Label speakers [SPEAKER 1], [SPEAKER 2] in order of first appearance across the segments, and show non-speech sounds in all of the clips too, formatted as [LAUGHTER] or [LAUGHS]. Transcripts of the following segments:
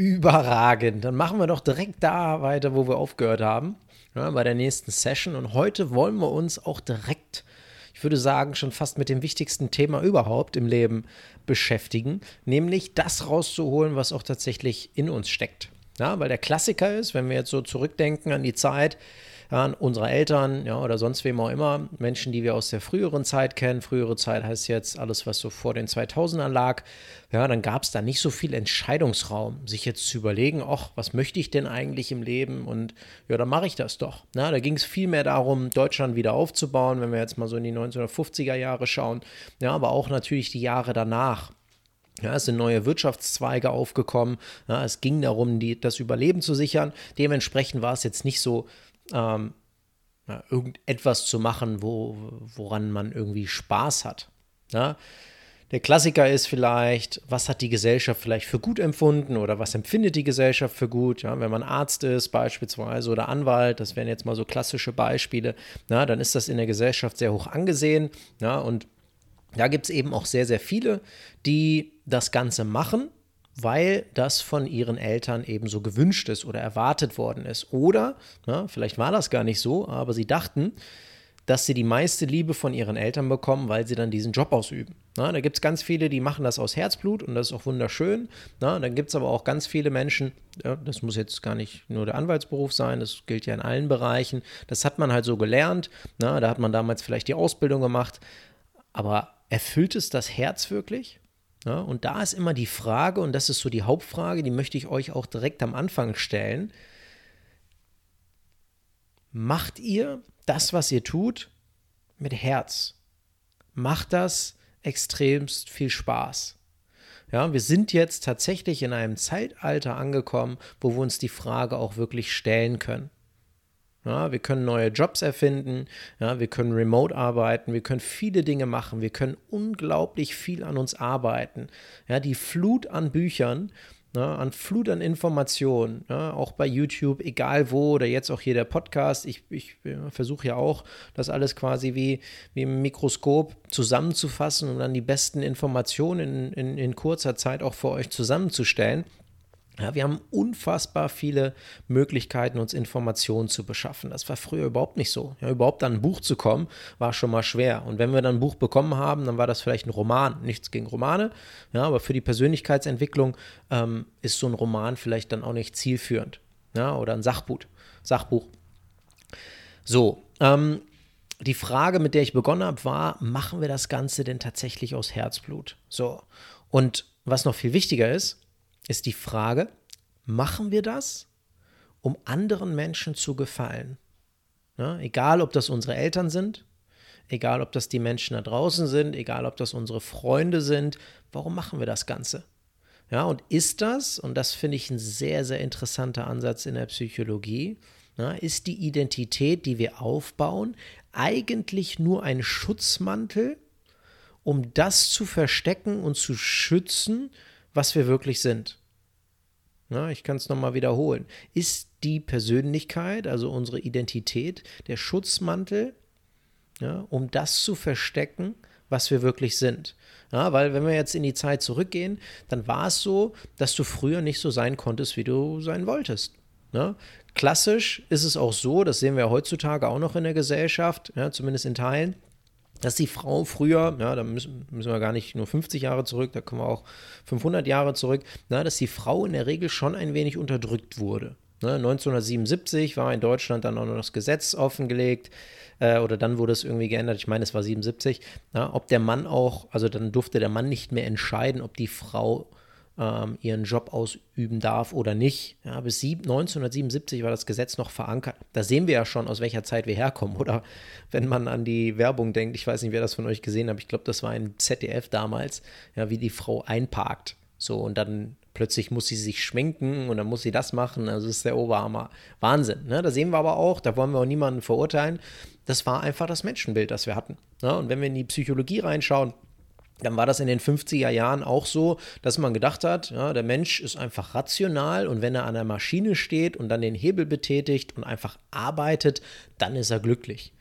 [SPEAKER 1] Überragend. Dann machen wir doch direkt da weiter, wo wir aufgehört haben, ja, bei der nächsten Session. Und heute wollen wir uns auch direkt, ich würde sagen, schon fast mit dem wichtigsten Thema überhaupt im Leben beschäftigen, nämlich das rauszuholen, was auch tatsächlich in uns steckt. Ja, weil der Klassiker ist, wenn wir jetzt so zurückdenken an die Zeit, ja, unsere Eltern ja, oder sonst wem auch immer, Menschen, die wir aus der früheren Zeit kennen. Frühere Zeit heißt jetzt alles, was so vor den 2000ern lag. Ja, dann gab es da nicht so viel Entscheidungsraum, sich jetzt zu überlegen, ach, was möchte ich denn eigentlich im Leben? Und ja, dann mache ich das doch. Na, da ging es viel mehr darum, Deutschland wieder aufzubauen, wenn wir jetzt mal so in die 1950er Jahre schauen. Ja, aber auch natürlich die Jahre danach. Ja, es sind neue Wirtschaftszweige aufgekommen. Ja, es ging darum, die, das Überleben zu sichern. Dementsprechend war es jetzt nicht so ähm, ja, irgendetwas zu machen, wo, woran man irgendwie Spaß hat. Ja? Der Klassiker ist vielleicht, was hat die Gesellschaft vielleicht für gut empfunden oder was empfindet die Gesellschaft für gut? Ja, wenn man Arzt ist beispielsweise oder Anwalt, das wären jetzt mal so klassische Beispiele, ja, dann ist das in der Gesellschaft sehr hoch angesehen. Ja, und da gibt es eben auch sehr, sehr viele, die das Ganze machen weil das von ihren Eltern eben so gewünscht ist oder erwartet worden ist. Oder, na, vielleicht war das gar nicht so, aber sie dachten, dass sie die meiste Liebe von ihren Eltern bekommen, weil sie dann diesen Job ausüben. Na, da gibt es ganz viele, die machen das aus Herzblut und das ist auch wunderschön. Na, dann gibt es aber auch ganz viele Menschen, ja, das muss jetzt gar nicht nur der Anwaltsberuf sein, das gilt ja in allen Bereichen. Das hat man halt so gelernt. Na, da hat man damals vielleicht die Ausbildung gemacht. Aber erfüllt es das Herz wirklich? Ja, und da ist immer die Frage, und das ist so die Hauptfrage, die möchte ich euch auch direkt am Anfang stellen. Macht ihr das, was ihr tut, mit Herz? Macht das extremst viel Spaß? Ja, wir sind jetzt tatsächlich in einem Zeitalter angekommen, wo wir uns die Frage auch wirklich stellen können. Ja, wir können neue Jobs erfinden, ja, wir können remote arbeiten, wir können viele Dinge machen, wir können unglaublich viel an uns arbeiten. Ja, die Flut an Büchern, ja, an Flut an Informationen, ja, auch bei YouTube, egal wo, oder jetzt auch hier der Podcast. Ich, ich versuche ja auch, das alles quasi wie, wie im Mikroskop zusammenzufassen und dann die besten Informationen in, in, in kurzer Zeit auch für euch zusammenzustellen. Ja, wir haben unfassbar viele Möglichkeiten, uns Informationen zu beschaffen. Das war früher überhaupt nicht so. Ja, überhaupt an ein Buch zu kommen, war schon mal schwer. Und wenn wir dann ein Buch bekommen haben, dann war das vielleicht ein Roman. Nichts gegen Romane, ja, aber für die Persönlichkeitsentwicklung ähm, ist so ein Roman vielleicht dann auch nicht zielführend. Ja, oder ein Sachbuch. Sachbuch. So, ähm, die Frage, mit der ich begonnen habe, war, machen wir das Ganze denn tatsächlich aus Herzblut? So. Und was noch viel wichtiger ist, ist die Frage, machen wir das, um anderen Menschen zu gefallen? Ja, egal, ob das unsere Eltern sind, egal, ob das die Menschen da draußen sind, egal, ob das unsere Freunde sind, warum machen wir das Ganze? Ja, und ist das, und das finde ich ein sehr, sehr interessanter Ansatz in der Psychologie, ja, ist die Identität, die wir aufbauen, eigentlich nur ein Schutzmantel, um das zu verstecken und zu schützen, was wir wirklich sind? Na, ich kann es nochmal wiederholen. Ist die Persönlichkeit, also unsere Identität, der Schutzmantel, ja, um das zu verstecken, was wir wirklich sind? Ja, weil wenn wir jetzt in die Zeit zurückgehen, dann war es so, dass du früher nicht so sein konntest, wie du sein wolltest. Ja? Klassisch ist es auch so, das sehen wir heutzutage auch noch in der Gesellschaft, ja, zumindest in Teilen, dass die Frau früher, ja, da müssen, müssen, wir gar nicht nur 50 Jahre zurück, da kommen wir auch 500 Jahre zurück, na, dass die Frau in der Regel schon ein wenig unterdrückt wurde. Ne, 1977 war in Deutschland dann auch noch das Gesetz offengelegt äh, oder dann wurde es irgendwie geändert, ich meine, es war 77, na, ob der Mann auch, also dann durfte der Mann nicht mehr entscheiden, ob die Frau ähm, ihren Job ausüben darf oder nicht. Ja, bis 1977 war das Gesetz noch verankert. Da sehen wir ja schon, aus welcher Zeit wir herkommen. [LAUGHS] Oder wenn man an die Werbung denkt, ich weiß nicht, wer das von euch gesehen hat, ich glaube, das war ein ZDF damals, ja, wie die Frau einparkt. So, und dann plötzlich muss sie sich schminken und dann muss sie das machen. Also das ist der Oberhammer. Wahnsinn. Ne? Da sehen wir aber auch, da wollen wir auch niemanden verurteilen. Das war einfach das Menschenbild, das wir hatten. Ne? Und wenn wir in die Psychologie reinschauen, dann war das in den 50er Jahren auch so, dass man gedacht hat, ja, der Mensch ist einfach rational und wenn er an der Maschine steht und dann den Hebel betätigt und einfach arbeitet, dann ist er glücklich.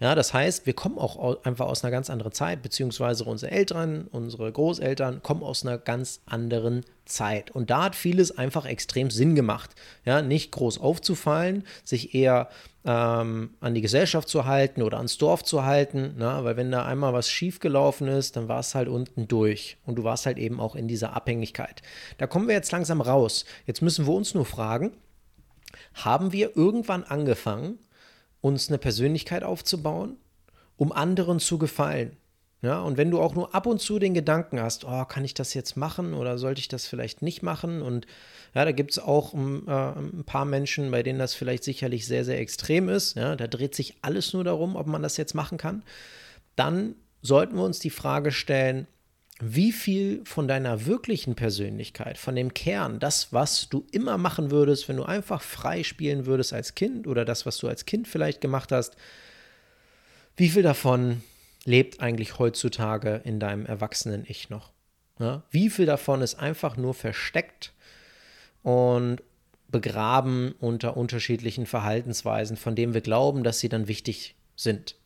[SPEAKER 1] Ja, das heißt, wir kommen auch einfach aus einer ganz anderen Zeit, beziehungsweise unsere Eltern, unsere Großeltern kommen aus einer ganz anderen Zeit. Und da hat vieles einfach extrem Sinn gemacht. Ja, nicht groß aufzufallen, sich eher ähm, an die Gesellschaft zu halten oder ans Dorf zu halten, na, weil wenn da einmal was schiefgelaufen ist, dann war es halt unten durch und du warst halt eben auch in dieser Abhängigkeit. Da kommen wir jetzt langsam raus. Jetzt müssen wir uns nur fragen, haben wir irgendwann angefangen, uns eine Persönlichkeit aufzubauen, um anderen zu gefallen. Ja, und wenn du auch nur ab und zu den Gedanken hast, oh, kann ich das jetzt machen oder sollte ich das vielleicht nicht machen? Und ja, da gibt es auch um, äh, ein paar Menschen, bei denen das vielleicht sicherlich sehr, sehr extrem ist. Ja, da dreht sich alles nur darum, ob man das jetzt machen kann. Dann sollten wir uns die Frage stellen, wie viel von deiner wirklichen Persönlichkeit, von dem Kern, das, was du immer machen würdest, wenn du einfach frei spielen würdest als Kind oder das, was du als Kind vielleicht gemacht hast, wie viel davon lebt eigentlich heutzutage in deinem erwachsenen Ich noch? Ja? Wie viel davon ist einfach nur versteckt und begraben unter unterschiedlichen Verhaltensweisen, von denen wir glauben, dass sie dann wichtig sind?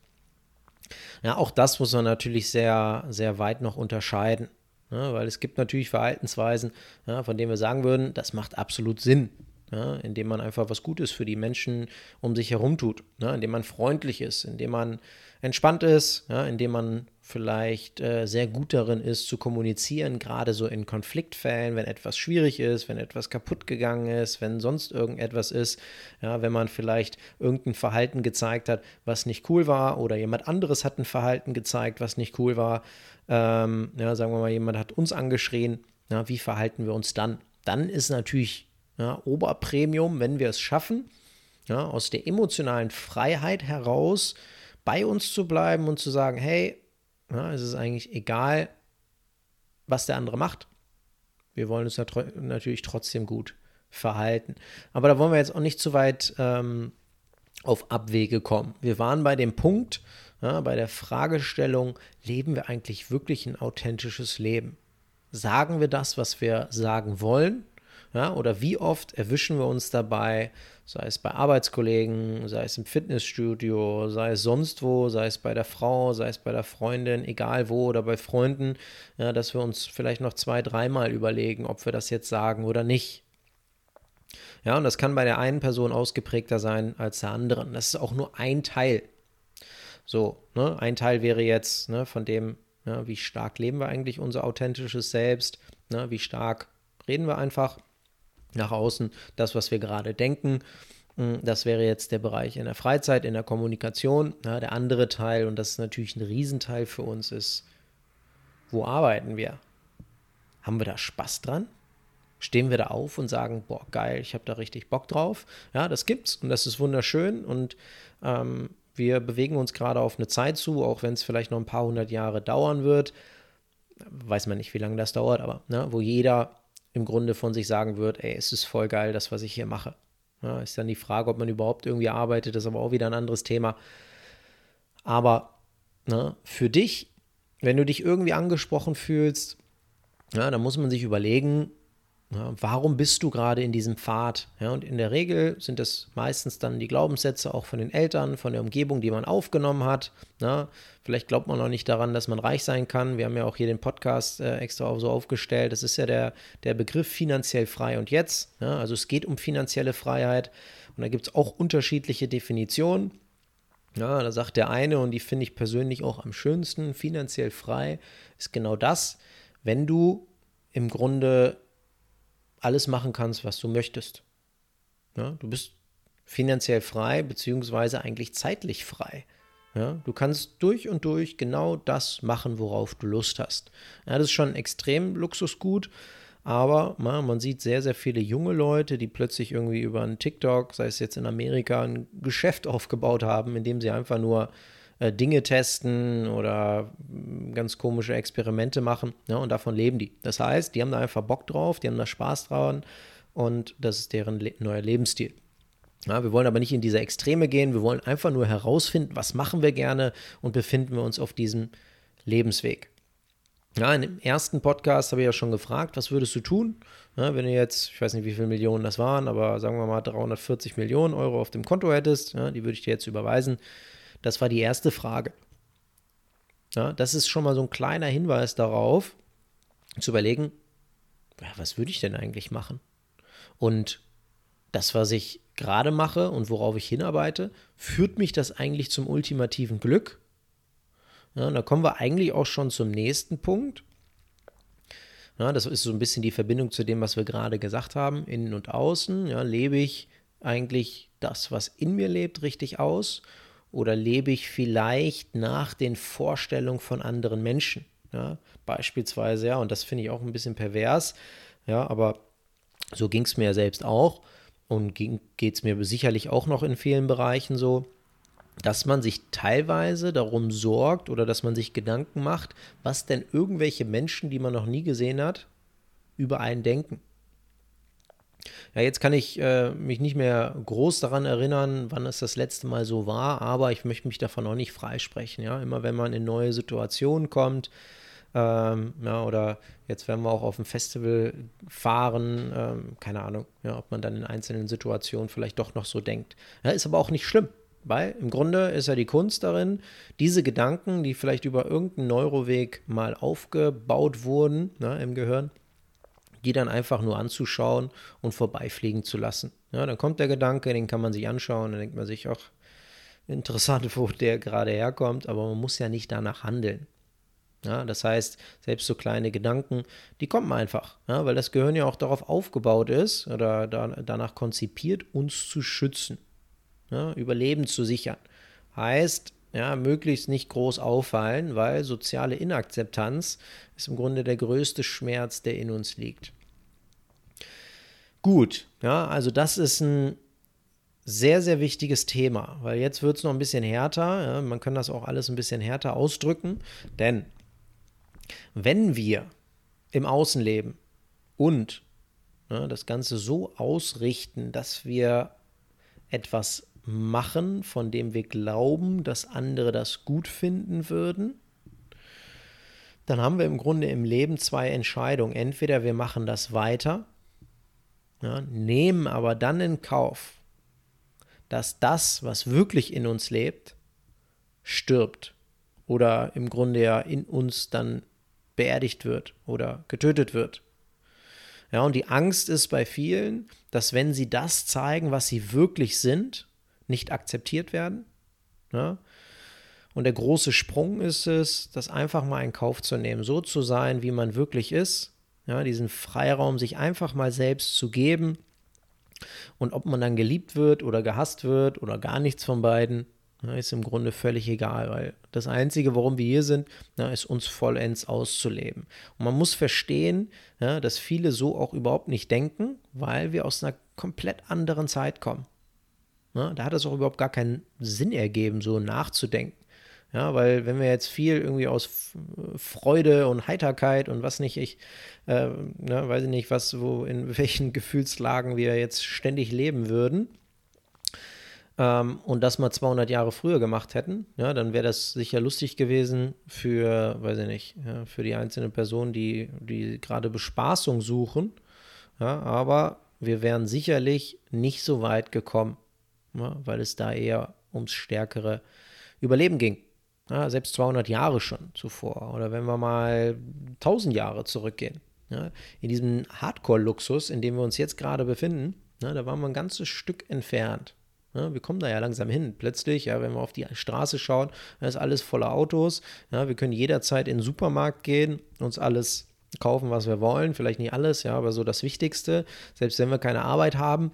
[SPEAKER 1] Ja, auch das muss man natürlich sehr, sehr weit noch unterscheiden. Ja, weil es gibt natürlich Verhaltensweisen, ja, von denen wir sagen würden, das macht absolut Sinn. Ja, indem man einfach was Gutes für die Menschen um sich herum tut, ja, indem man freundlich ist, indem man entspannt ist, ja, indem man vielleicht äh, sehr gut darin ist zu kommunizieren, gerade so in Konfliktfällen, wenn etwas schwierig ist, wenn etwas kaputt gegangen ist, wenn sonst irgendetwas ist, ja, wenn man vielleicht irgendein Verhalten gezeigt hat, was nicht cool war oder jemand anderes hat ein Verhalten gezeigt, was nicht cool war, ähm, ja, sagen wir mal, jemand hat uns angeschrien, ja, wie verhalten wir uns dann? Dann ist natürlich ja, Oberpremium, wenn wir es schaffen, ja, aus der emotionalen Freiheit heraus bei uns zu bleiben und zu sagen, hey, ja, es ist eigentlich egal, was der andere macht. Wir wollen uns natürlich trotzdem gut verhalten. Aber da wollen wir jetzt auch nicht zu weit ähm, auf Abwege kommen. Wir waren bei dem Punkt, ja, bei der Fragestellung, leben wir eigentlich wirklich ein authentisches Leben? Sagen wir das, was wir sagen wollen? Ja, oder wie oft erwischen wir uns dabei, sei es bei Arbeitskollegen, sei es im Fitnessstudio, sei es sonst wo, sei es bei der Frau, sei es bei der Freundin, egal wo oder bei Freunden, ja, dass wir uns vielleicht noch zwei, dreimal überlegen, ob wir das jetzt sagen oder nicht. Ja, und das kann bei der einen Person ausgeprägter sein als der anderen. Das ist auch nur ein Teil. So, ne, ein Teil wäre jetzt ne, von dem, ja, wie stark leben wir eigentlich unser authentisches Selbst, ne, wie stark reden wir einfach nach außen, das, was wir gerade denken. Hm, das wäre jetzt der Bereich in der Freizeit, in der Kommunikation. Ja, der andere Teil, und das ist natürlich ein Riesenteil für uns, ist, wo arbeiten wir? Haben wir da Spaß dran? Stehen wir da auf und sagen, boah, geil, ich habe da richtig Bock drauf? Ja, das gibt's und das ist wunderschön und ähm, wir bewegen uns gerade auf eine Zeit zu, auch wenn es vielleicht noch ein paar hundert Jahre dauern wird. Weiß man nicht, wie lange das dauert, aber ne, wo jeder im Grunde von sich sagen wird, ey, es ist voll geil, das, was ich hier mache. Ja, ist dann die Frage, ob man überhaupt irgendwie arbeitet, das ist aber auch wieder ein anderes Thema. Aber ne, für dich, wenn du dich irgendwie angesprochen fühlst, ja, dann muss man sich überlegen, ja, warum bist du gerade in diesem Pfad? Ja, und in der Regel sind das meistens dann die Glaubenssätze auch von den Eltern, von der Umgebung, die man aufgenommen hat. Ja, vielleicht glaubt man noch nicht daran, dass man reich sein kann. Wir haben ja auch hier den Podcast äh, extra so aufgestellt. Das ist ja der, der Begriff finanziell frei und jetzt. also es geht um finanzielle Freiheit. Und da gibt es auch unterschiedliche Definitionen. Ja, da sagt der eine, und die finde ich persönlich auch am schönsten, finanziell frei ist genau das, wenn du im Grunde alles machen kannst, was du möchtest. Ja, du bist finanziell frei, beziehungsweise eigentlich zeitlich frei. Ja, du kannst durch und durch genau das machen, worauf du Lust hast. Ja, das ist schon extrem Luxusgut, aber man, man sieht sehr, sehr viele junge Leute, die plötzlich irgendwie über einen TikTok, sei es jetzt in Amerika, ein Geschäft aufgebaut haben, in dem sie einfach nur äh, Dinge testen oder mm, ganz komische Experimente machen. Ja, und davon leben die. Das heißt, die haben da einfach Bock drauf, die haben da Spaß dran und das ist deren le neuer Lebensstil. Ja, wir wollen aber nicht in diese Extreme gehen, wir wollen einfach nur herausfinden, was machen wir gerne und befinden wir uns auf diesem Lebensweg. Ja, dem ersten Podcast habe ich ja schon gefragt, was würdest du tun, ja, wenn du jetzt, ich weiß nicht, wie viele Millionen das waren, aber sagen wir mal 340 Millionen Euro auf dem Konto hättest, ja, die würde ich dir jetzt überweisen Das war die erste Frage. Ja, das ist schon mal so ein kleiner Hinweis darauf, zu überlegen, ja, was würde ich denn eigentlich machen? Und das, was ich gerade mache und worauf ich hinarbeite, führt mich das eigentlich zum ultimativen Glück? Ja, da kommen wir eigentlich auch schon zum nächsten Punkt. Ja, das ist so ein bisschen die Verbindung zu dem, was wir gerade gesagt haben, innen und außen. Ja, lebe ich eigentlich das, was in mir lebt, richtig aus? Oder lebe ich vielleicht nach den Vorstellungen von anderen Menschen? Ja, beispielsweise, ja, und das finde ich auch ein bisschen pervers, ja, aber so ging es mir ja selbst auch und geht es mir sicherlich auch noch in vielen Bereichen so, dass man sich teilweise darum sorgt oder dass man sich Gedanken macht, was denn irgendwelche Menschen, die man noch nie gesehen hat, über einen denken. Ja, jetzt kann ich äh, mich nicht mehr groß daran erinnern, wann es das letzte Mal so war, aber ich möchte mich davon auch nicht freisprechen. Ja, immer wenn man in neue Situationen kommt, ähm, ja, oder jetzt werden wir auch auf ein Festival fahren, ähm, keine Ahnung, ja, ob man dann in einzelnen Situationen vielleicht doch noch so denkt. Ja, ist aber auch nicht schlimm. Weil im Grunde ist ja die Kunst darin, diese Gedanken, die vielleicht über irgendeinen Neuroweg mal aufgebaut wurden ne, im Gehirn, die dann einfach nur anzuschauen und vorbeifliegen zu lassen. Ja, dann kommt der Gedanke, den kann man sich anschauen, dann denkt man sich, auch interessant, [LAUGHS] wo der gerade herkommt, aber man muss ja nicht danach handeln. Ja, das heißt, selbst so kleine Gedanken, die kommen einfach, ja, weil das Gehirn ja auch darauf aufgebaut ist oder da, danach konzipiert, uns zu schützen, ja, Überleben zu sichern. Heißt, ja, möglichst nicht groß auffallen, weil soziale Inakzeptanz ist im Grunde der größte Schmerz, der in uns liegt. Gut, ja, also das ist ein sehr, sehr wichtiges Thema, weil jetzt wird es noch ein bisschen härter. Ja, man kann das auch alles ein bisschen härter ausdrücken, denn wenn wir im Außen leben und ne, das Ganze so ausrichten, dass wir etwas machen, von dem wir glauben, dass andere das gut finden würden, dann haben wir im Grunde im Leben zwei Entscheidungen. Entweder wir machen das weiter, ja, nehmen aber dann in Kauf, dass das, was wirklich in uns lebt, stirbt oder im Grunde ja in uns dann beerdigt wird oder getötet wird. Ja, und die Angst ist bei vielen, dass wenn sie das zeigen, was sie wirklich sind, nicht akzeptiert werden. Ja? Und der große Sprung ist es, das einfach mal in Kauf zu nehmen, so zu sein, wie man wirklich ist, ja, diesen Freiraum sich einfach mal selbst zu geben. Und ob man dann geliebt wird oder gehasst wird oder gar nichts von beiden, na, ist im Grunde völlig egal, weil das Einzige, warum wir hier sind, na, ist uns vollends auszuleben. Und man muss verstehen, dass viele so auch überhaupt nicht denken, weil wir aus einer komplett anderen Zeit kommen. Na, da hat es auch überhaupt gar keinen Sinn ergeben, so nachzudenken. Ja, weil wenn wir jetzt viel irgendwie aus Freude und Heiterkeit und was nicht, ich äh, ne, weiß ich nicht, was, wo, in [LAUGHS] welchen Gefühlslagen wir jetzt ständig leben würden, ähm, und das mal 200 Jahre früher gemacht hätten, ja, dann wäre das sicher lustig gewesen für, weiß ich nicht, ja, für die einzelnen Personen, die, die gerade Bespaßung suchen. Ja, aber wir wären sicherlich nicht so weit gekommen, ja, weil es da eher ums stärkere Überleben ging. Ja, selbst 200 Jahre schon zuvor. Oder wenn wir mal 1000 Jahre zurückgehen. Ja, in diesem Hardcore-Luxus, in dem wir uns jetzt gerade befinden, ja, da waren wir ein ganzes Stück entfernt. Ja, wir kommen da ja langsam hin. Plötzlich, ja, wenn wir auf die Straße schauen, ist alles voller Autos. Ja, wir können jederzeit in den Supermarkt gehen, uns alles kaufen, was wir wollen. Vielleicht nicht alles, ja, aber so das Wichtigste. Selbst wenn wir keine Arbeit haben,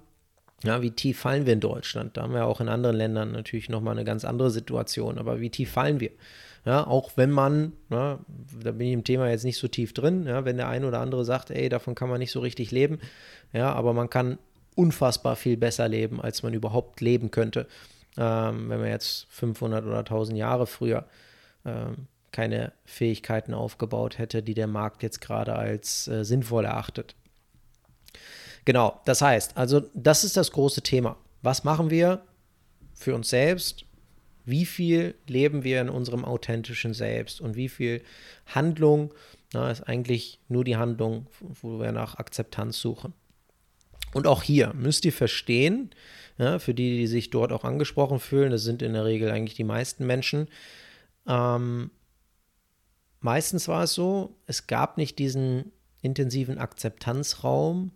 [SPEAKER 1] ja, wie tief fallen wir in Deutschland? Da haben wir auch in anderen Ländern natürlich nochmal eine ganz andere Situation. Aber wie tief fallen wir? Ja, auch wenn man, na, da bin ich im Thema jetzt nicht so tief drin, ja, wenn der eine oder andere sagt, ey, davon kann man nicht so richtig leben, ja, aber man kann unfassbar viel besser leben, als man überhaupt leben könnte, ähm, wenn man jetzt 500 oder 1000 Jahre früher ähm, keine Fähigkeiten aufgebaut hätte, die der Markt jetzt gerade als äh, sinnvoll erachtet. Genau, das heißt, also das ist das große Thema. Was machen wir für uns selbst? Wie viel leben wir in unserem authentischen Selbst und wie viel Handlung na, ist eigentlich nur die Handlung, wo wir nach Akzeptanz suchen. Und auch hier müsst ihr verstehen, ja, für die, die sich dort auch angesprochen fühlen. Das sind in der Regel eigentlich die meisten Menschen. Ähm, meistens war es so, es gab nicht diesen intensiven Akzeptanzraum,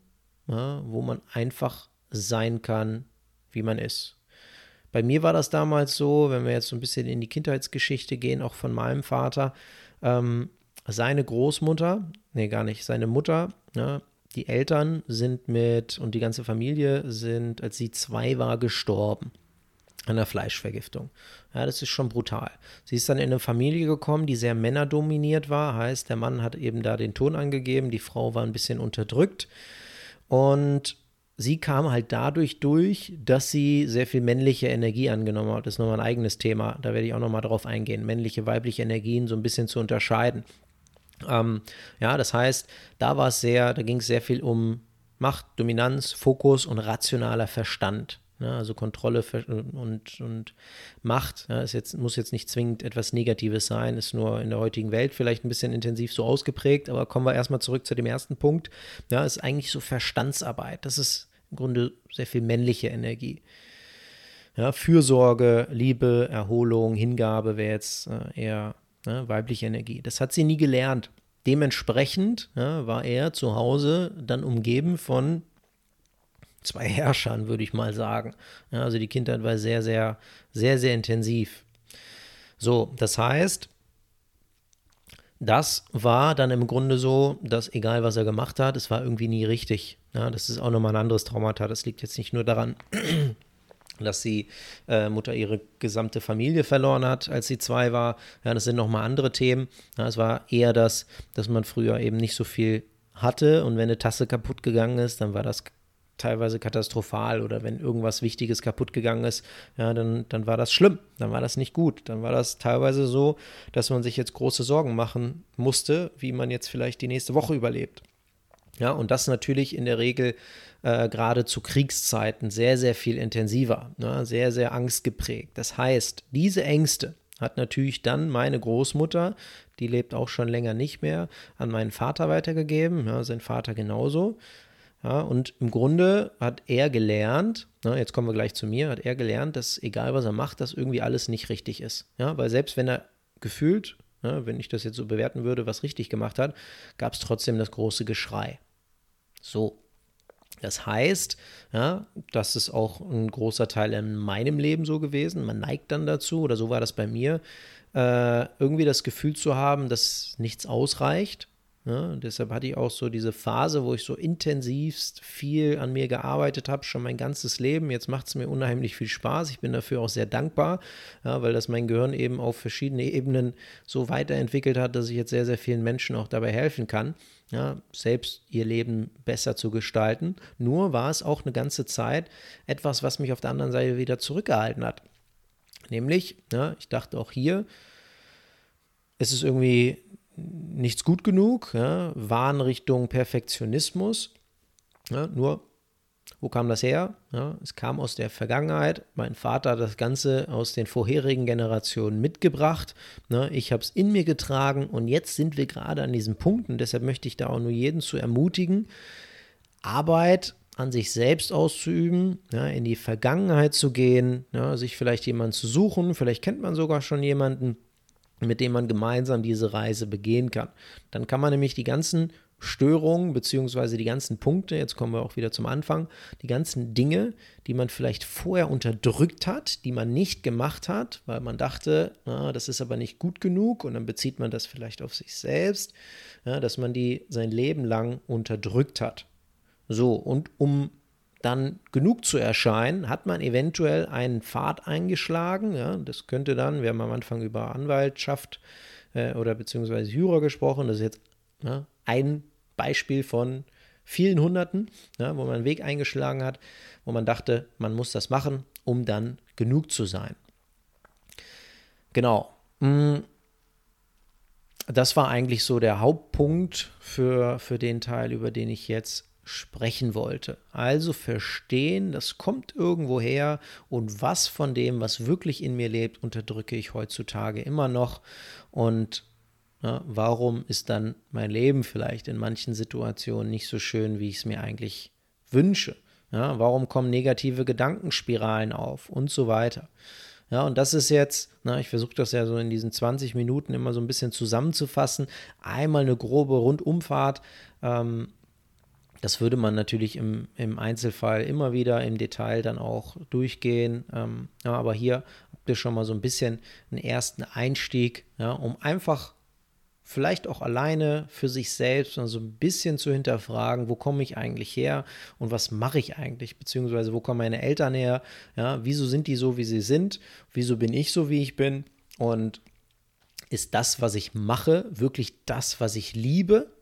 [SPEAKER 1] ja, wo man einfach sein kann, wie man ist. Bei mir war das damals so, wenn wir jetzt so ein bisschen in die Kindheitsgeschichte gehen, auch von meinem Vater, ähm, seine Großmutter, nee, gar nicht, seine Mutter, ja, die Eltern sind mit und die ganze Familie sind, als sie zwei war, gestorben an der Fleischvergiftung. Ja, das ist schon brutal. Sie ist dann in eine Familie gekommen, die sehr männerdominiert war. Heißt, der Mann hat eben da den Ton angegeben, die Frau war ein bisschen unterdrückt. Und sie kam halt dadurch durch, dass sie sehr viel männliche Energie angenommen hat. Das ist nochmal ein eigenes Thema. Da werde ich auch nochmal drauf eingehen. Männliche, weibliche Energien so ein bisschen zu unterscheiden. Ähm, ja, das heißt, da war es sehr, da ging es sehr viel um Macht, Dominanz, Fokus und rationaler Verstand. Ja, also Kontrolle und, und Macht ja, ist jetzt, muss jetzt nicht zwingend etwas Negatives sein, ist nur in der heutigen Welt vielleicht ein bisschen intensiv so ausgeprägt, aber kommen wir erstmal zurück zu dem ersten Punkt. Ja, ist eigentlich so Verstandsarbeit. Das ist im Grunde sehr viel männliche Energie. Ja, Fürsorge, Liebe, Erholung, Hingabe wäre jetzt äh, eher ne, weibliche Energie. Das hat sie nie gelernt. Dementsprechend ja, war er zu Hause dann umgeben von zwei [LAUGHS] Herrschern, würde ich mal sagen. Ja, also die Kindheit war sehr, sehr, sehr, sehr intensiv. So, das heißt, das war dann im Grunde so, dass egal was er gemacht hat, es war irgendwie nie richtig. Ja, das ist auch nochmal ein anderes Traumata. Das liegt jetzt nicht nur daran, [CLEARS THROAT] dass die äh, Mutter ihre gesamte Familie verloren hat, als sie zwei war. Ja, das sind nochmal andere Themen. Ja, es war eher das, dass man früher eben nicht so viel hatte und wenn eine Tasse kaputt gegangen ist, dann war das teilweise katastrophal oder wenn irgendwas Wichtiges kaputt gegangen ist, ja, dann, dann war das schlimm, dann war das nicht gut, dann war das teilweise so, dass man sich jetzt große Sorgen machen musste, wie man jetzt vielleicht die nächste Woche überlebt. Ja, und das natürlich in der Regel äh, gerade zu Kriegszeiten sehr, sehr viel intensiver, ne? sehr, sehr angstgeprägt. Das heißt, diese Ängste hat natürlich dann meine Großmutter, die lebt auch schon länger nicht mehr, an meinen Vater weitergegeben, ja, sein Vater genauso. Ja, und im Grunde hat er gelernt, na, jetzt kommen wir gleich zu mir, hat er gelernt, dass egal was er macht, dass irgendwie alles nicht richtig ist. Ja, weil selbst wenn er gefühlt, ja, wenn ich das jetzt so bewerten würde, was richtig gemacht hat, gab es trotzdem das große Geschrei. So. Das heißt, ja, das ist auch ein großer Teil in meinem Leben so gewesen. Man neigt dann dazu, oder so war das bei mir, äh, irgendwie das Gefühl zu haben, dass nichts ausreicht ja, deshalb hatte ich auch so diese Phase, wo ich so intensivst viel an mir gearbeitet habe, schon mein ganzes Leben. Jetzt macht es mir unheimlich viel Spaß. Ich bin dafür auch sehr dankbar, ja, weil das mein Gehirn eben auf verschiedene Ebenen so weiterentwickelt hat, dass ich jetzt sehr, sehr vielen Menschen auch dabei helfen kann, ja, selbst ihr Leben besser zu gestalten. Nur war es auch eine ganze Zeit etwas, was mich auf der anderen Seite wieder zurückgehalten hat. Nämlich, ich dachte auch hier, es ist irgendwie nichts gut genug, ja, Wahn Richtung Perfektionismus. Ja, nur, wo kam das her? Ja, es kam aus der Vergangenheit. Mein Vater hat das Ganze aus den vorherigen Generationen mitgebracht. Ne, ich habe es in mir getragen und jetzt sind wir gerade an diesen Punkten. Deshalb möchte ich da auch nur jeden zu ermutigen, Arbeit an sich selbst auszuüben, ja, in die Vergangenheit zu gehen, ja, sich vielleicht jemanden zu suchen, vielleicht kennt man sogar schon jemanden, mit dem man gemeinsam diese Reise begehen kann. Dann kann man nämlich die ganzen Störungen beziehungsweise die ganzen Punkte, jetzt kommen wir auch wieder zum Anfang, die ganzen Dinge, die man vielleicht vorher unterdrückt hat, die man nicht gemacht hat, weil man dachte, na, das ist aber nicht gut genug und dann bezieht man das vielleicht auf sich selbst, ja, dass man die sein Leben lang unterdrückt hat. So, und um dann genug zu erscheinen, hat man eventuell einen Pfad eingeschlagen. Ja, das könnte dann, wir haben am Anfang über Anwaltschaft äh, oder beziehungsweise Jura gesprochen, das ist jetzt ja, ein Beispiel von vielen Hunderten, ja, wo man einen Weg eingeschlagen hat, wo man dachte, man muss das machen, um dann genug zu sein. Genau. Mm. Das war eigentlich so der Hauptpunkt für, für den Teil, über den ich jetzt sprechen wollte. Also verstehen, das kommt irgendwo her und was von dem, was wirklich in mir lebt, unterdrücke ich heutzutage immer noch und ja, warum ist dann mein Leben vielleicht in manchen Situationen nicht so schön, wie ich es mir eigentlich wünsche. Ja, warum kommen negative Gedankenspiralen auf und so weiter. Ja, und das ist jetzt, na, ich versuche das ja so in diesen 20 Minuten immer so ein bisschen zusammenzufassen. Einmal eine grobe Rundumfahrt. Ähm, das würde man natürlich im, im Einzelfall immer wieder im Detail dann auch durchgehen. Ähm, ja, aber hier habt ihr schon mal so ein bisschen einen ersten Einstieg, ja, um einfach vielleicht auch alleine für sich selbst so ein bisschen zu hinterfragen, wo komme ich eigentlich her und was mache ich eigentlich, beziehungsweise wo kommen meine Eltern her, ja, wieso sind die so, wie sie sind, wieso bin ich so, wie ich bin? Und ist das, was ich mache, wirklich das, was ich liebe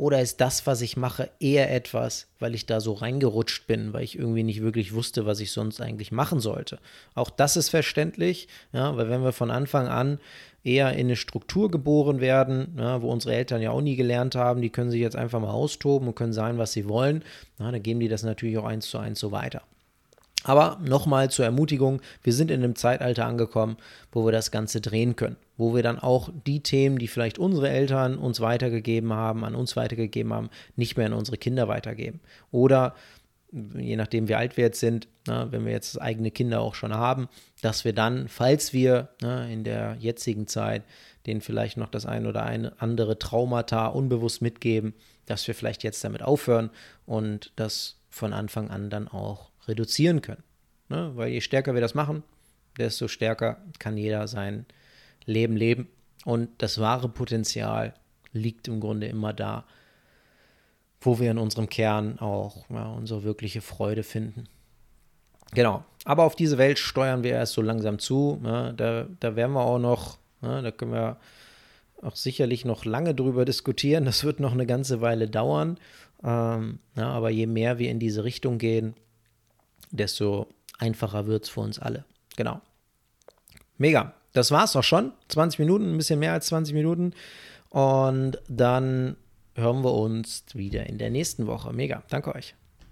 [SPEAKER 1] oder ist das, was ich mache, eher etwas, weil ich da so reingerutscht bin, weil ich irgendwie nicht wirklich wusste, was ich sonst eigentlich machen sollte? Auch das ist verständlich, ja, weil wenn wir von Anfang an eher in eine Struktur geboren werden, ja, wo unsere Eltern ja auch nie gelernt haben, die können sich jetzt einfach mal austoben und können sein, was sie wollen, ja, dann geben die das natürlich auch eins zu eins so weiter. Aber nochmal zur Ermutigung, wir sind in einem Zeitalter angekommen, wo wir das Ganze drehen können, wo wir dann auch die Themen, die vielleicht unsere Eltern uns weitergegeben haben, an uns weitergegeben haben, nicht mehr an unsere Kinder weitergeben. Oder je nachdem, wie alt wir jetzt sind, na, wenn wir jetzt eigene Kinder auch schon haben, dass wir dann, falls wir na, in der jetzigen Zeit denen vielleicht noch das ein oder ein andere Traumata unbewusst mitgeben, dass wir vielleicht jetzt damit aufhören und das von Anfang an dann auch reduzieren können. Ne? Weil je stärker wir das machen, desto stärker kann jeder sein Leben leben. Und das wahre Potenzial liegt im Grunde immer da, wo wir in unserem Kern auch ja, unsere wirkliche Freude finden. Genau. Aber auf diese Welt steuern wir erst so langsam zu. Ne? Da, da werden wir auch noch, ne? da können wir auch sicherlich noch lange drüber diskutieren. Das wird noch eine ganze Weile dauern. Ähm, ja, aber je mehr wir in diese Richtung gehen, desto einfacher wird es für uns alle. Genau. Mega. Das war es auch schon. 20 Minuten, ein bisschen mehr als 20 Minuten. Und dann hören wir uns wieder in der nächsten Woche. Mega. Danke euch.